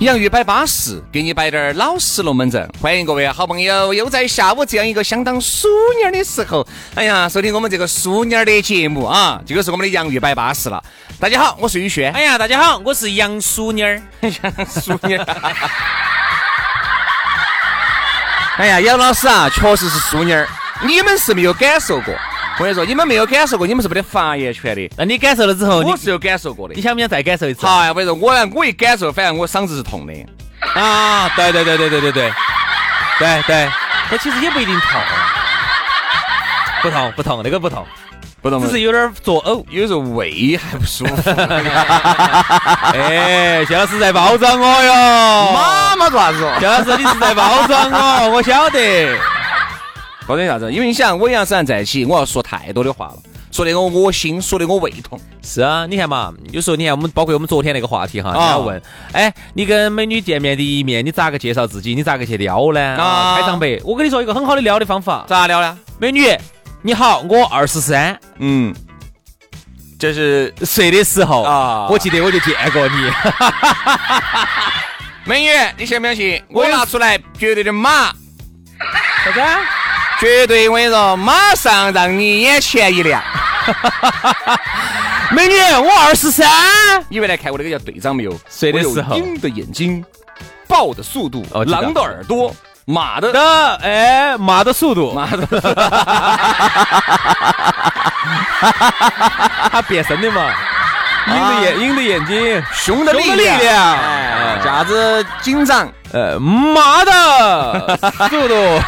洋芋摆巴适，给你摆点儿老实龙门阵。欢迎各位好朋友，又在下午这样一个相当淑儿的时候，哎呀，收听我们这个淑儿的节目啊，这个是我们的洋芋摆巴适了。大家好，我是宇轩。哎呀，大家好，我是杨淑妮儿。淑妮儿。哎呀，杨老师啊，确实是淑妮儿，你们是没有感受过。我跟你说，你们没有感受过，你们是没得发言权的。那你感受了之后，我是有感受过的。你想不想再感受一次？好呀，我跟你说，我呢，我一感受，反正我嗓子是痛的。啊，对对对对对对对，对对，它其实也不一定痛，不痛不痛，那个不痛，不痛，只是有点作呕，有时候胃还不舒服。哎，谢老师在包装我哟。妈妈做啥子？谢老师你是在包装我，我晓得。包装啥子？因为你想，我杨思然在一起，我要说太多的话了，说的我恶心，说的我胃痛。是啊，你看嘛，有时候你看我们，包括我们昨天那个话题哈，人家问，哎，你跟美女见面第一面，你咋个介绍自己？你咋个去撩呢？啊，开场白，我跟你说一个很好的撩的方法，咋撩呢？美女，你好，我二十三，嗯，这是睡的时候啊，我记得我就见过你。美女，你信不相信？我拿出来绝对的马。啥子？绝对，我跟你说，马上让你眼前一亮。美女，我二十三。你原来看过那个叫队长没有？睡的时候。鹰的眼睛，豹的速度，狼的耳朵，马的的哎，马的速度，马的。他变身的嘛？鹰的眼，鹰的眼睛，熊的力量，架子紧张，呃，马的速度。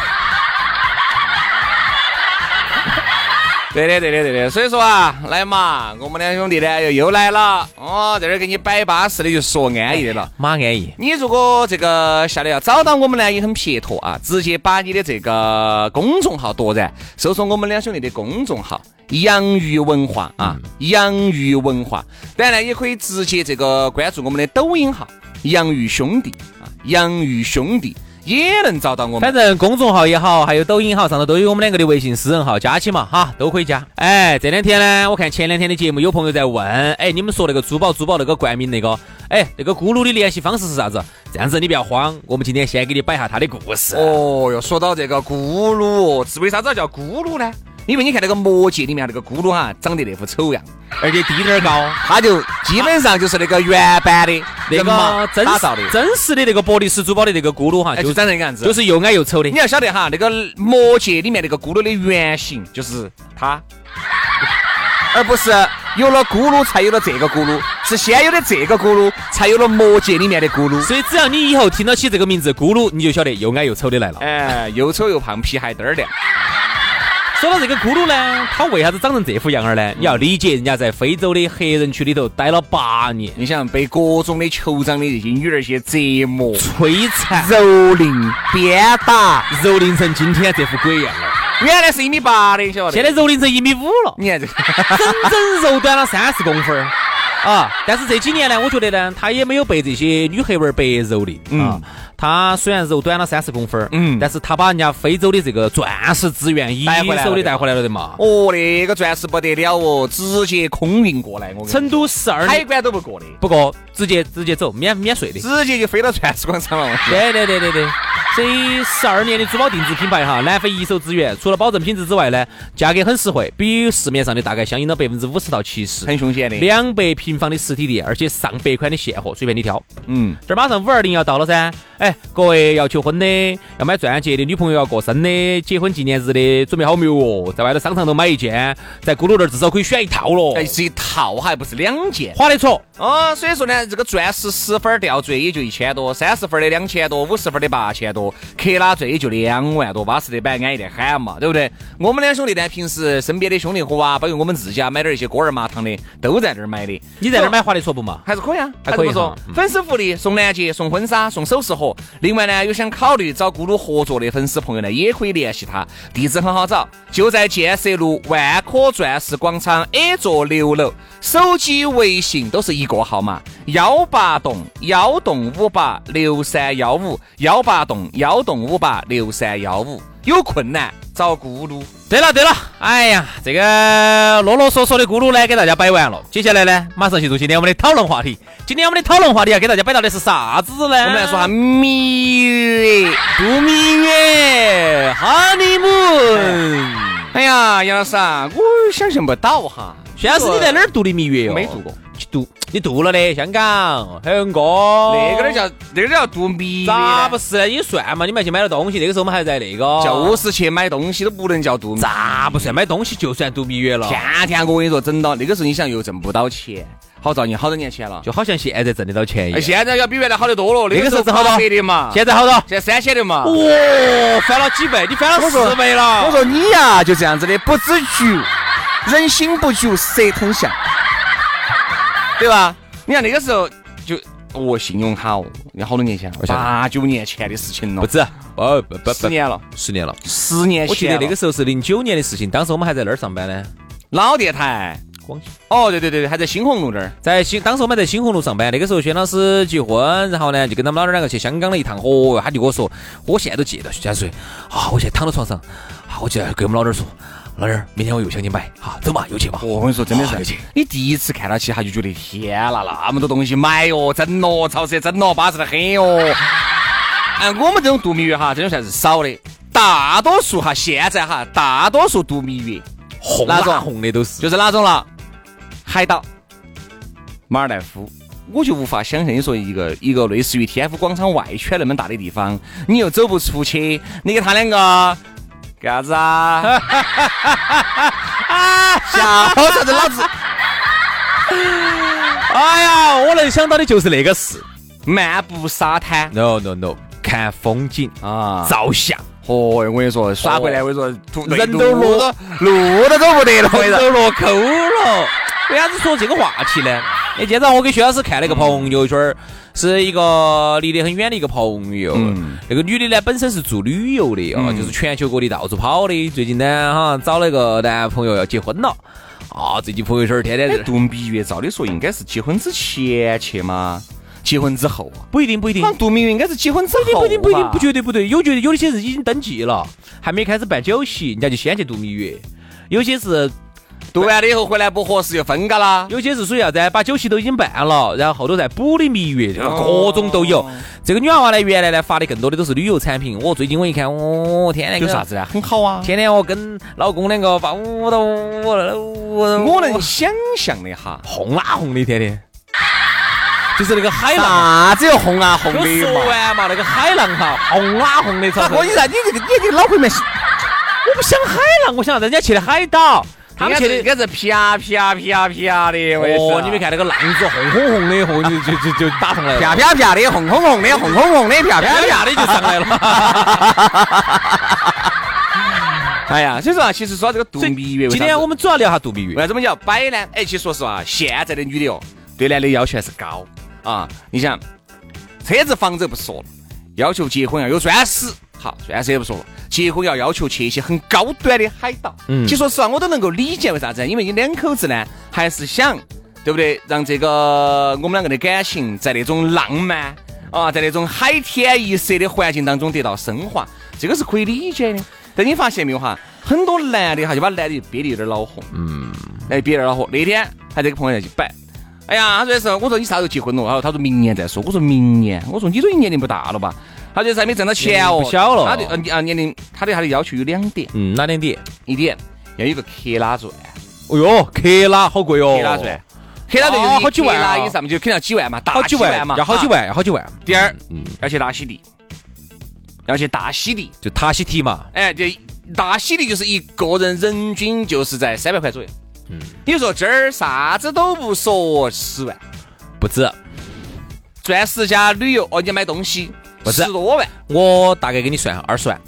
对的，对的，对的。所以说啊，来嘛，我们两兄弟呢又又来了哦，在这儿给你摆巴适的，就说安逸的了。马安逸，你如果这个下来要找到我们呢，也很撇脱啊，直接把你的这个公众号夺然，搜索我们两兄弟的公众号“洋芋文化”啊，“洋芋文化”。当然呢，也可以直接这个关注我们的抖音号“洋芋兄弟”啊，“洋芋兄弟”。也能找到我们，反正公众号也好，还有抖音号上头都有我们两个的微信私人号，加起嘛哈，都可以加。哎，这两天呢，我看前两天的节目有朋友在问，哎，你们说那个珠宝珠宝那个冠名那个，哎，那个咕噜的联系方式是啥子？这样子你不要慌，我们今天先给你摆下他的故事。哦哟，说到这个咕噜，是为啥子叫咕噜呢？因为你看那个魔戒里面那个咕噜哈，长得那副丑样，而且低点儿高，他就基本上就是那个原版的那个真造的真实的那个伯利斯珠宝的那个咕噜哈，就长那个样子，就是又矮又丑的。你要晓得哈，那个魔戒里面那个咕噜的原型就是他，而不是有了咕噜才有了这个咕噜，是先有的这个咕噜才有了魔戒里面的咕噜。所以只要你以后听到起这个名字咕噜，你就晓得又矮又丑的来了。哎，又丑又胖，皮还嘚儿亮。说到这个咕噜呢，它为啥子长成这副样儿呢？你要理解，人家在非洲的黑人区里头待了八年，你想被各种的酋长的这些女儿些折磨、摧残、蹂躏、鞭打，蹂躏成今天这副鬼样了。原来是一米八的，晓得？现在蹂躏成一米五了。你看这，整整肉短了三十公分儿啊！但是这几年呢，我觉得呢，他也没有被这些女黑娃儿白蹂躏啊。他虽然肉短了三十公分，嗯，但是他把人家非洲的这个钻石资源一手的带回来了的嘛。哦，那个钻石不得了哦，直接空运过来。我成都十二海关都不过的，不过直接直接走，免免税的，直接就飞到钻石广场了。对对对对对，这十二年的珠宝定制品牌哈，南非一手资源，除了保证品质之外呢，价格很实惠，比市面上的大概相应了百分之五十到七十，很凶险的。两百平方的实体店，而且上百款的现货，随便你挑。嗯，这儿马上五二零要到了噻，哎，各位要求婚的，要买钻戒的，女朋友要过生的，结婚纪念日的，准备好没有哦？在外头商场头买一件，在咕噜这儿至少可以选一套了。哎，是一套还不是两件。划得着。哦，所以说呢，这个钻石十分吊坠也就一千多，三十分的两千多，五十分的八千多，克拉最也就两万多，巴适的板，安逸的很嘛，对不对？我们两兄弟呢，平时身边的兄弟伙啊，包括我们自己啊，买点一些锅儿麻糖的，都在这儿买的。你在那儿买划得着不嘛？还是可以啊，还可以说。嗯粉丝福利送钻戒、送婚纱、送首饰盒。另外呢，有想考虑找咕噜合作的粉丝朋友呢，也可以联系他，地址很好找，就在建设路万科钻石广场 A 座六楼。手机、微信都是一个号码：幺八栋幺栋五八六三幺五，幺八栋幺栋五八六三幺五。有困难找咕噜。对了对了，哎呀，这个啰啰嗦嗦的咕噜呢，给大家摆完了。接下来呢，马上进入今天我们的讨论话题。今天我们的讨论话题要给大家摆到的是啥子呢？我我们来说下蜜月。度蜜月，honeymoon。哎呀，杨老师啊，我想象不到哈。轩老师，你在哪儿度的蜜月哟？没度过，去度你度了的，香港、很哥。那个都叫那个都叫度蜜？咋不是呢？你算嘛，你们还去买了东西，那个时候我们还在那个，就是去买东西都不能叫度蜜。咋不算买东西就算度蜜月了？天天我跟你说，整到那个时候，你想又挣不到钱，好造孽好多年前了。就好像现在挣得到钱一哎，样。现在要比原来好得多了。那个时候挣挣好多百的嘛，现在好多？现在三千的嘛。哇，翻了几倍？你翻了四倍了。我说你呀，就这样子的，不知足，人心不足蛇吞象，对吧？你看那个时候就哦，信用卡哦，你好多年前八九年前的事情了不，止，哦不不不，十年了，十年了。十年前。我记得那个时候是零九年的事情，当时我们还在那儿上班呢，老电台，广西。哦，对对对对，还在新红路那儿。在新，当时我们在新红路上班，那个时候轩老师结婚，然后呢就跟他们老二两个去香港了一趟，哦，他就跟我说，我现在都记得，轩水啊，我现在躺到床上，啊，我就要跟我们老二说，老儿，明天我又想去买，好，走嘛，又去嘛。哦我跟你说，真的是好有钱，你第一次看到起，他就觉得天啦，那么多东西买哟，整咯，超市整咯，巴适得很哟。哎，我们这种度蜜月哈，真的算是少的。大多数哈，现在哈，大多数度蜜月红哪种红的都是，就是哪种了？海岛、马尔代夫，我就无法想象，你说一个一个类似于天府广场外圈那么大的地方，你又走不出去，你给他两个干啥 子啊？笑啥子老子？哎呀，我能想到的就是那个事漫步沙滩，no no no，看风景，啊！照相，哦，我跟你说，耍回来我跟你说，人都路落都路都走不得了，我跟你说。都落沟了。为啥子说这个话题呢？哎，今早我给薛老师看了一个朋友圈儿，是一个离得很远的一个朋友。嗯那个女的呢，本身是做旅游的哦，嗯就是全球各地到处跑的。最近呢，哈找了一个男朋友要结婚了。啊，最近朋友圈儿天天哎，在度蜜月照理说应该是结婚之前去吗？结婚之后啊？不一定不一定好。像度蜜月应该是结婚之后不一定不一定吧不绝对不对，有绝对有些是已经登记了，还没开始办酒席，人家就先去度蜜月。有些是度完了以后回来不合适就分嘎啦。有些是属于啥子？把酒席都已经办了，然后后头再补的蜜月，各种都有。这个女娃娃呢，原来呢发的更多的都是旅游产品。我最近我一看，哦，天天有啥子呢？很好啊。天天我跟老公两个把舞蹈舞舞我能想象的哈，红啊红的，天天就是那个海浪。啥子又红啊红的嘛？完嘛，那个海浪哈，红啊红的，大操！哥，你啥？你这个你这个脑壳里面，我不想海浪，我想人家去的海岛，他们去的应该是啪啪啪啪的。哦，你没看那个浪子红红红的，红就就就就打上来了，啪啪啪的，红红红的，红红红的，啪啪啪的就上来了。哎呀，所以说啊，其实说这个度蜜月，今天我们主要聊下度蜜月。为啥子我们要摆呢？哎，其实说实话，现在的女的哦，对男的要求还是高啊。你想，车子、房子不说了，要求结婚要有钻石，好，钻石也不说了，结婚要要求去一些很高端的海岛。嗯其实说实话，我都能够理解为啥子，因为你两口子呢，还是想，对不对？让这个我们两个的感情在那种浪漫啊，在那种海天一色的环境当中得到升华，这个是可以理解的。但你发现没有哈，很多男的哈就把男的憋得有点恼火，嗯，哎，憋得恼火。那天还这个朋友在一起摆，哎呀，他说的是，我说你啥时候结婚了？然后他说明年再说。我说明年，我说你都已经年龄不大了吧？他就是还没挣到钱哦，不小了他的呃啊年龄，他对他的要求有两点，嗯，哪两点？一点要有个克拉钻，哦哟，克拉好贵哦，克拉钻，克拉钻哦就是好几万以上嘛，就肯定要几万嘛，大好几万嘛，要好几啊。万，要好几万，第二嗯，要去大溪地，要去大溪地，就塔西提嘛，哎，就大溪地就是一个人人均就是在三百块左右。嗯，你说这儿啥子都不说，十万，不止，钻石加旅游哦，你买东西不是十多万，我大概给你算二十万。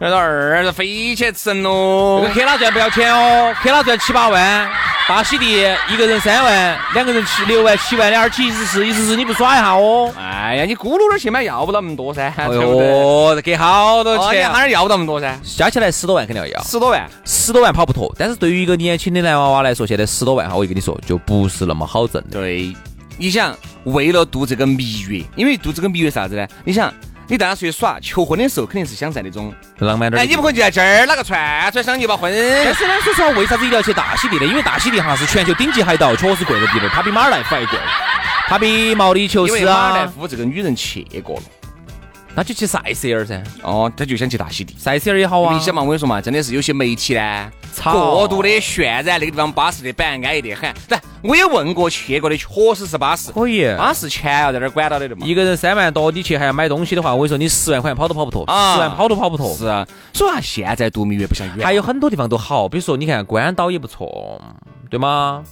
那个二十飞起神喽这个。克拉钻不要钱哦，克拉钻七八万，大喜地一个人三万，两个人七六万，七万两起，意思是意思是你不耍一下哦。哎呀，你咕噜点去买要不到那么多噻，哎对不对？呦，给好多钱啊，哈儿要不到那么多噻，加起来十多万肯定要要，十多万。十多万跑不脱。但是对于一个年轻的男娃娃来说，现在十多万哈，我就跟你说，就不是那么好挣的。对，你想为了度这个蜜月，因为度这个蜜月啥子呢？你想，你带他出去耍，求婚的时候肯定是想在那种，哎，浪漫点儿的地方。你不可能就在这儿哪个串串想结把婚。但是呢，说实话，为啥子一定要去大溪地呢？因为大溪地哈是全球顶级海岛，确实贵个地方，它比马尔代夫还贵，它比毛里求因为斯马尔代啊，夫这个女人去过了，那就去塞舌尔噻，哦，他就想去大溪地。塞舌尔也好啊。你想嘛，我跟你说嘛，真的是有些媒体呢，过度的渲染那个地方巴适的板，安逸得很。来，我也问过去过的，确实是巴适。可以，巴适钱要在那儿管到的的嘛。一个人三万多，你去还要买东西的话，我跟你说，你十万块钱跑都跑不脱，啊十万跑都跑不脱。是啊，所以啊，现在度蜜月不像原来。还有很多地方都好，比如说你看关岛也不错，对吗？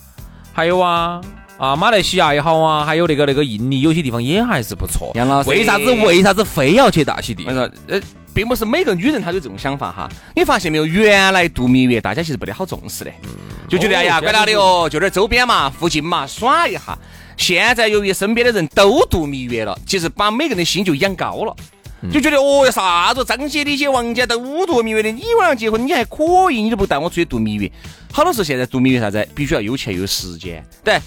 还有啊啊，马来西亚也好啊，还有那个那个印尼有些地方也还是不错。杨老师为啥子为啥子非要去大溪地我？说，呃，并不是每个女人她都有这种想法哈。你发现没有？原来度蜜月大家其实不得好重视的，就觉得哎呀，哦管他的哦，就点周边嘛，附近嘛，耍一下。现在由于身边的人都度蜜月了，其实把每个人的心就养高了。就觉得哦哟，啥子张姐、李姐、王姐都度蜜月的，你晚上结婚你还可以，你都不带我出去度蜜月。好多时候现在度蜜月啥子，必须要有钱有时间。对，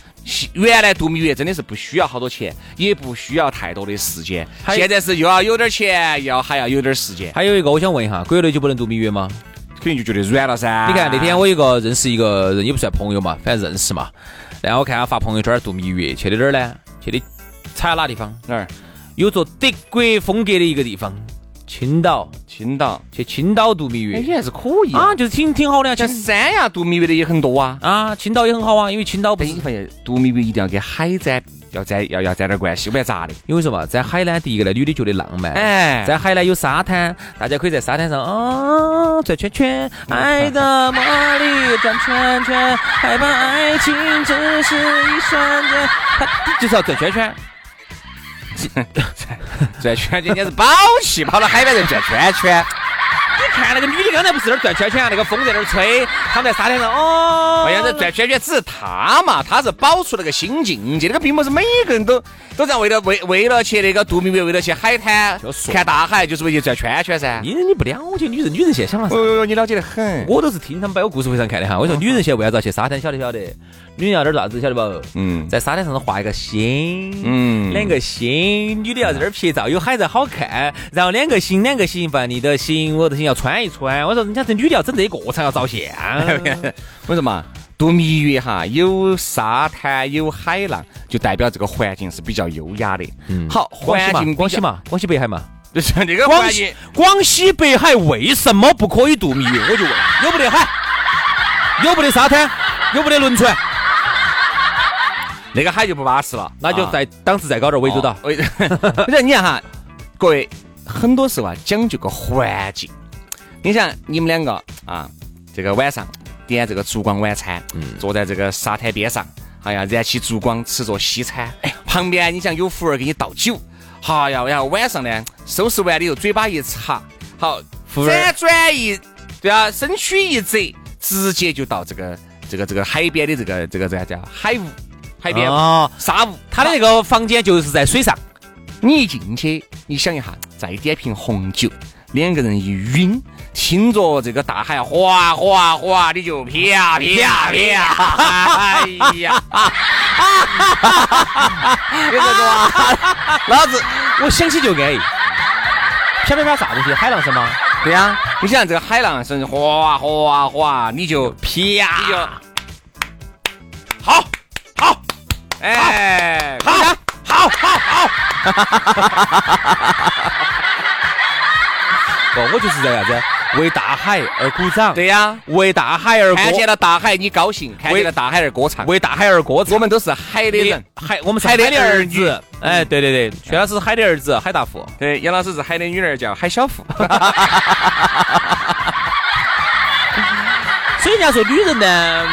原来度蜜月真的是不需要好多钱，也不需要太多的时间。现在是又要有点钱，要还要有点时间，还有一个，我想问一下，国内就不能度蜜月吗？肯定就觉得软了噻。你看那天我一个认识一个人，也不算朋友嘛，反正认识嘛。然后我看他发朋友圈度蜜月，去的哪儿呢？去的踩哪地方？哪儿？有着德国风格的一个地方，青岛。青岛，去青岛度蜜哎，月也还是可以啊，啊。就是挺挺好的啊。像三亚度蜜月的也很多啊。啊，青岛也很好啊，因为青岛不是你发现度蜜月一定要跟海沾，要沾要要沾点关系，不然咋的？因为什么？在海呢，第一个呢，女的觉得浪漫。哎，在海呢有沙滩，大家可以在沙滩上啊转圈圈，爱的魔力转圈圈，害怕爱情只是一瞬间，他就是要转圈圈。转圈圈，简直是宝气，跑到海边上转圈圈。你看那个女的刚才不是在那儿转圈圈啊，那个风在那儿吹，他们在沙滩上哦，哎呀，这转圈圈只是她嘛，她是保持那个新境界，那个并不是每一个人都都在为了为为了去那个度蜜月，为了去海滩看大海，就是为去转圈圈噻。你你不了解女人，女人现在想了啥？哦，你了解得很。我都是听他们摆我故事会上看的哈。我说女人现在为啥子要去沙滩？晓得晓得？女人要点啥子？晓得不？嗯在沙滩上头画一个心，嗯两个心，女的要在这儿拍照，有海在好看，然后两个心，两个心，把你的心，我的心要穿一穿。我说人家这女的要整这个才要照相。我说嘛，度蜜月哈，有沙滩有海浪，就代表这个环境是比较优雅的。嗯，好，环境广西，嘛，广西北海嘛。就是那个广西，广西北海为什么不可以度蜜月？我就问，有不得海？有不得沙滩？有不得轮船？那个海就不巴适了，那就啊在档次再高点，涠洲岛。哦。不是，你看哈，各位，很多时候啊讲究个环境。你想你们两个啊，这个晚上点这个烛光晚餐，坐在这个沙滩边上，哎呀，燃起烛光吃着西餐，哎，旁边你想有服务员给你倒酒，好呀，然后晚上呢收拾完了以后嘴巴一擦，好，服务员辗转一，对啊，身躯一折，直接就到这个这个这个海边的这个这个这个叫海屋，海边屋哦沙屋，他的那个房间就是在水上。你一进去，你想一下，再点瓶红酒，两个人一晕，听着这个大海哗哗哗，你就啪啪啪，哎呀，你这个哇，老子，我想起就安逸。啪啪啪啥东西？海浪声吗？对呀、你想这个海浪声哗哗哗，你就啪，你就哎，好，好，好，好，不，我就是在啥子？为大海而鼓掌，对呀，为大海而看见歌，了大海你高兴，看见了大海而歌唱。为大海而歌唱。我们都是海的人，海，我们是海的儿子。哎，对对对，薛老师是海的儿子，海大富。对，杨老师是海的女儿，叫海小富。所以人家说女人呢，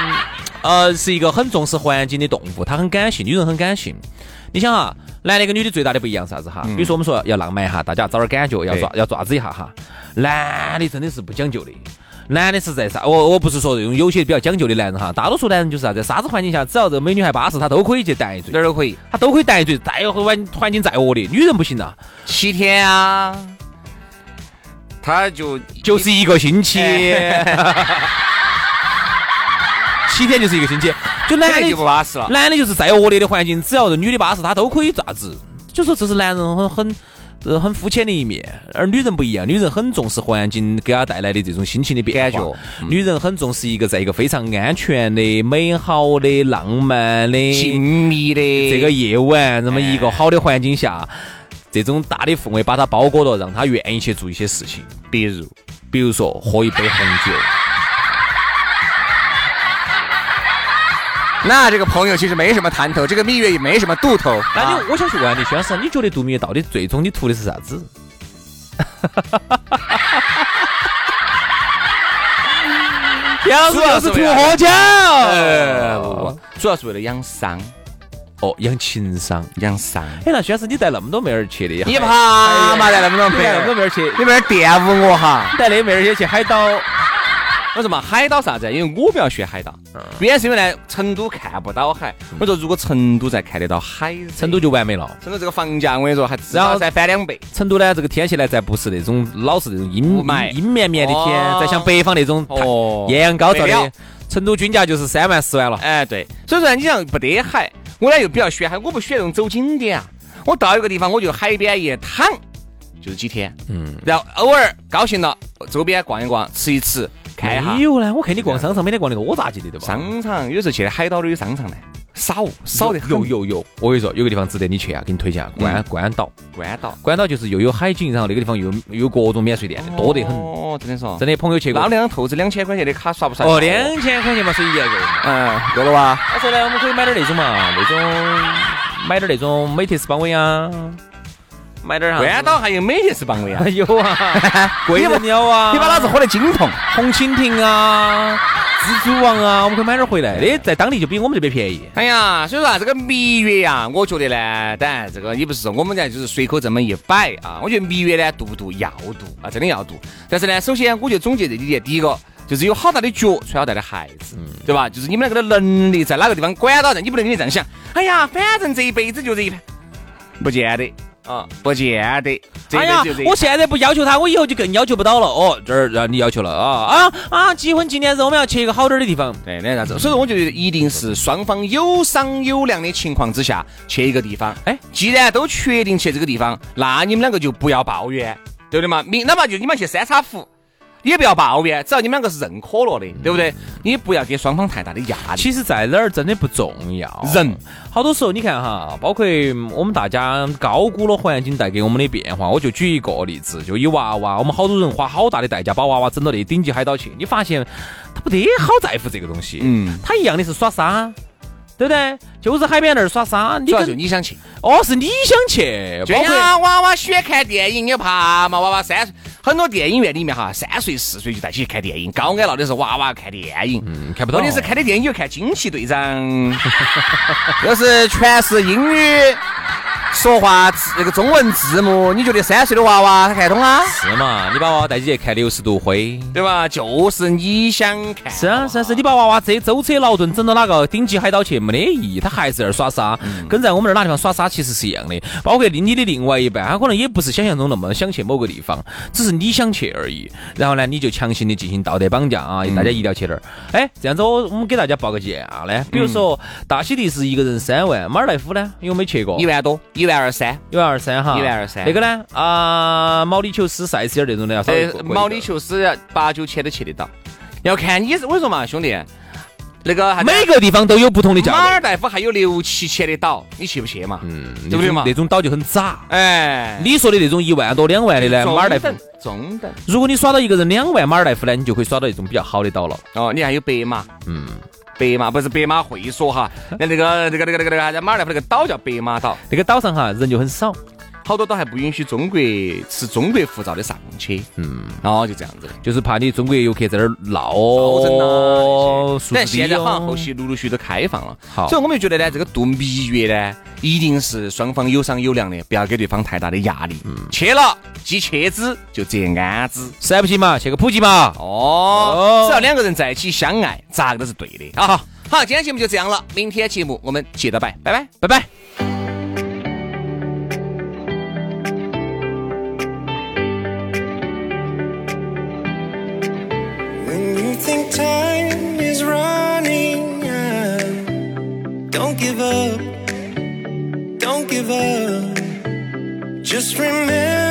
呃，是一个很重视环境的动物，它很感性，女人很感性。你想哈，男的跟女的最大的不一样是啥子哈？比如说我们说要浪漫一下，大家找点感觉，要抓要抓子一下哈。男的真的是不讲究的，男的是在啥？我我不是说这种有些比较讲究的男人哈，大多数男人就是啥，在啥子环境下，只要这个美女还巴适，他都可以去弹一嘴哪，儿都可以，他都可以弹一嘴，再环环境再恶劣，女人不行啊，七天啊，他就就是一个星期。七天就是一个星期，就男的就不巴适了。男的就是再恶劣的环境，只要是女的巴适，他都可以咋子？就说这是男人很很呃很肤浅的一面，而女人不一样，女人很重视环境给她带来的这种心情的变化感觉。女人很重视一个在一个非常安全的、美好的、浪漫的静谧的这个夜晚，那么一个好的环境下，这种大的氛围把她包裹了，让她愿意去做一些事情，比如比如说喝一杯红酒。那这个朋友其实没什么谈头，这个蜜月也没什么度头。那啊你我想去问你，薛老师，你觉得度蜜月到底最终你图的是啥子？薛老师就是图喝酒，主要是为了养伤，哦，养情商。养伤。哎，那薛老师，你带那么多妹儿去的呀，你怕嘛？带那么多妹儿那么多儿，妹儿去，你妹儿玷污我哈！带那妹儿也去海岛，我说嘛，海岛啥子？因为我不要学海岛，原因是因为呢，成都看不到海。我说如果成都再看得到海，成都就完美了。成都这个房价，我跟你说还至然后少再翻两倍。成都呢，这个天气呢，再不是那种老是那种阴霾阴绵绵的天，哦再像北方那种哦艳阳高照的，成都均价就是三万四万了。哎，对，所以说你像不得海，我呢又比较喜欢海，我不喜欢那种走景点啊。我到一个地方，我就海边一躺，就是几天，嗯，然后偶尔高兴了，周边逛一逛，吃一吃，没。有呢，我看你逛商场，每天逛的多咋记得对吧？商场有时候去的海岛都有商场呢，少少的很。有有有，我跟你说，有个地方值得你去啊，给你推荐啊，关关岛。关岛，关岛就是又有海景，然后那个地方又有各种免税店，多得很。哦，真的说，真的，朋友去过那。两透支两千块钱的卡刷不刷？哦，两千块钱嘛，随意一个人。嗯，够了吧？他说呢，我们可以买点那种嘛，那种买点那种美特斯邦威啊，买点啥子？关岛还有美特斯邦威啊！有啊，贵人鸟啊，你把老子喝得精痛。红蜻蜓啊，蜘蛛王啊，我们可以买点回来。的在当地就比我们这边便宜。哎呀，所以说啊，这个蜜月呀，我觉得呢，当然这个也不是说我们家就是随口这么一摆啊。我觉得蜜月呢，度不度要度啊，真的要度。但是呢，首先我就总结这几点，第一个就是有好大的脚穿好大的鞋子，对吧？就是你们那个的能力在哪个地方管到人，你不能跟你这样想。哎呀，反正这一辈子就这一盘，不见得啊，不见得。哎呀我现在不要求他，我以后就更要求不到了。哦，这儿让你要求了啊啊啊！结婚纪念日我们要去一个好点儿的地方。对，那啥子？所以说，我觉得一定是双方有商有量的情况之下去一个地方。哎，既然都确定去这个地方，那你们两个就不要抱怨，对不对嘛？明哪怕就你们去三叉湖，也不要抱怨，只要你们两个是认可了的，对不对？你不要给双方太大的压力。其实，在哪儿真的不重要。人好多时候，你看哈，包括我们大家高估了环境带给我们的变化。我就举一个例子，就以娃娃，我们好多人花好大的代价把娃娃整到那顶级海岛去，你发现他不得好在乎这个东西。嗯，他一样的是耍沙，对不对？就是海边那儿耍沙，你主要就你想去，哦是你想去，就包括娃娃喜欢看电影，你怕嘛？娃娃三岁，很多电影院里面哈，三岁四岁就带起去看电影，高矮闹的是娃娃看电影。嗯看不到，问题是看的电影又看惊奇队长，又是全是英语说话字那个中文字幕，你觉得三岁的娃娃他看懂啊？是嘛？你把娃娃带起去看六十度灰。对吧？就是你想看，是啊，是啊，是你把娃娃这舟车劳顿整到哪个顶级海岛去没得意义，他还是在那儿耍沙，跟在我们这儿哪地方耍沙其实是一样的。包括你的另外一半，他可能也不是想象中那么想去某个地方，只是你想去而已。然后呢，你就强行的进行道德绑架啊，大家一定要去那儿。哎，这样子我我们给大家报个价呢，比如说大溪地是一个人三万，马尔代夫呢有没去过？一万多，一万二三。一万二三哈，一万二三。那个呢？啊，毛里求斯、塞西尔这种的要稍微贵毛里求斯八九千都去得到，要看你是我跟你说嘛，兄弟，那个每个地方都有不同的价位。马尔代夫还有六七千的岛，你去不去嘛？嗯，对不对嘛？那种岛就很渣。哎，你说的那种一万多、两万的呢，马尔代夫。中等如果你耍到一个人两万马尔代夫呢，你就可以耍到一种比较好的岛了。哦，你还有白马，嗯，白马不是白马会所哈，那那个那个那个那个那个马尔代夫那个岛叫白马岛，那个岛上哈人就很少。好多都还不允许中国持中国护照的上去，嗯，然后就这样子。就是怕你中国游客在那儿闹但现在好像哦后期陆陆续续都开放了，好所以我们就觉得呢，这个度蜜月呢，一定是双方有商有量的，不要给对方太大的压力。嗯去了既切之就则安之。实在不行嘛，去个普吉嘛。哦，只要两个人在一起相爱，咋个都是对的。啊好，好，今天节目就这样了，明天节目我们接着拜，拜拜。拜拜。Just remember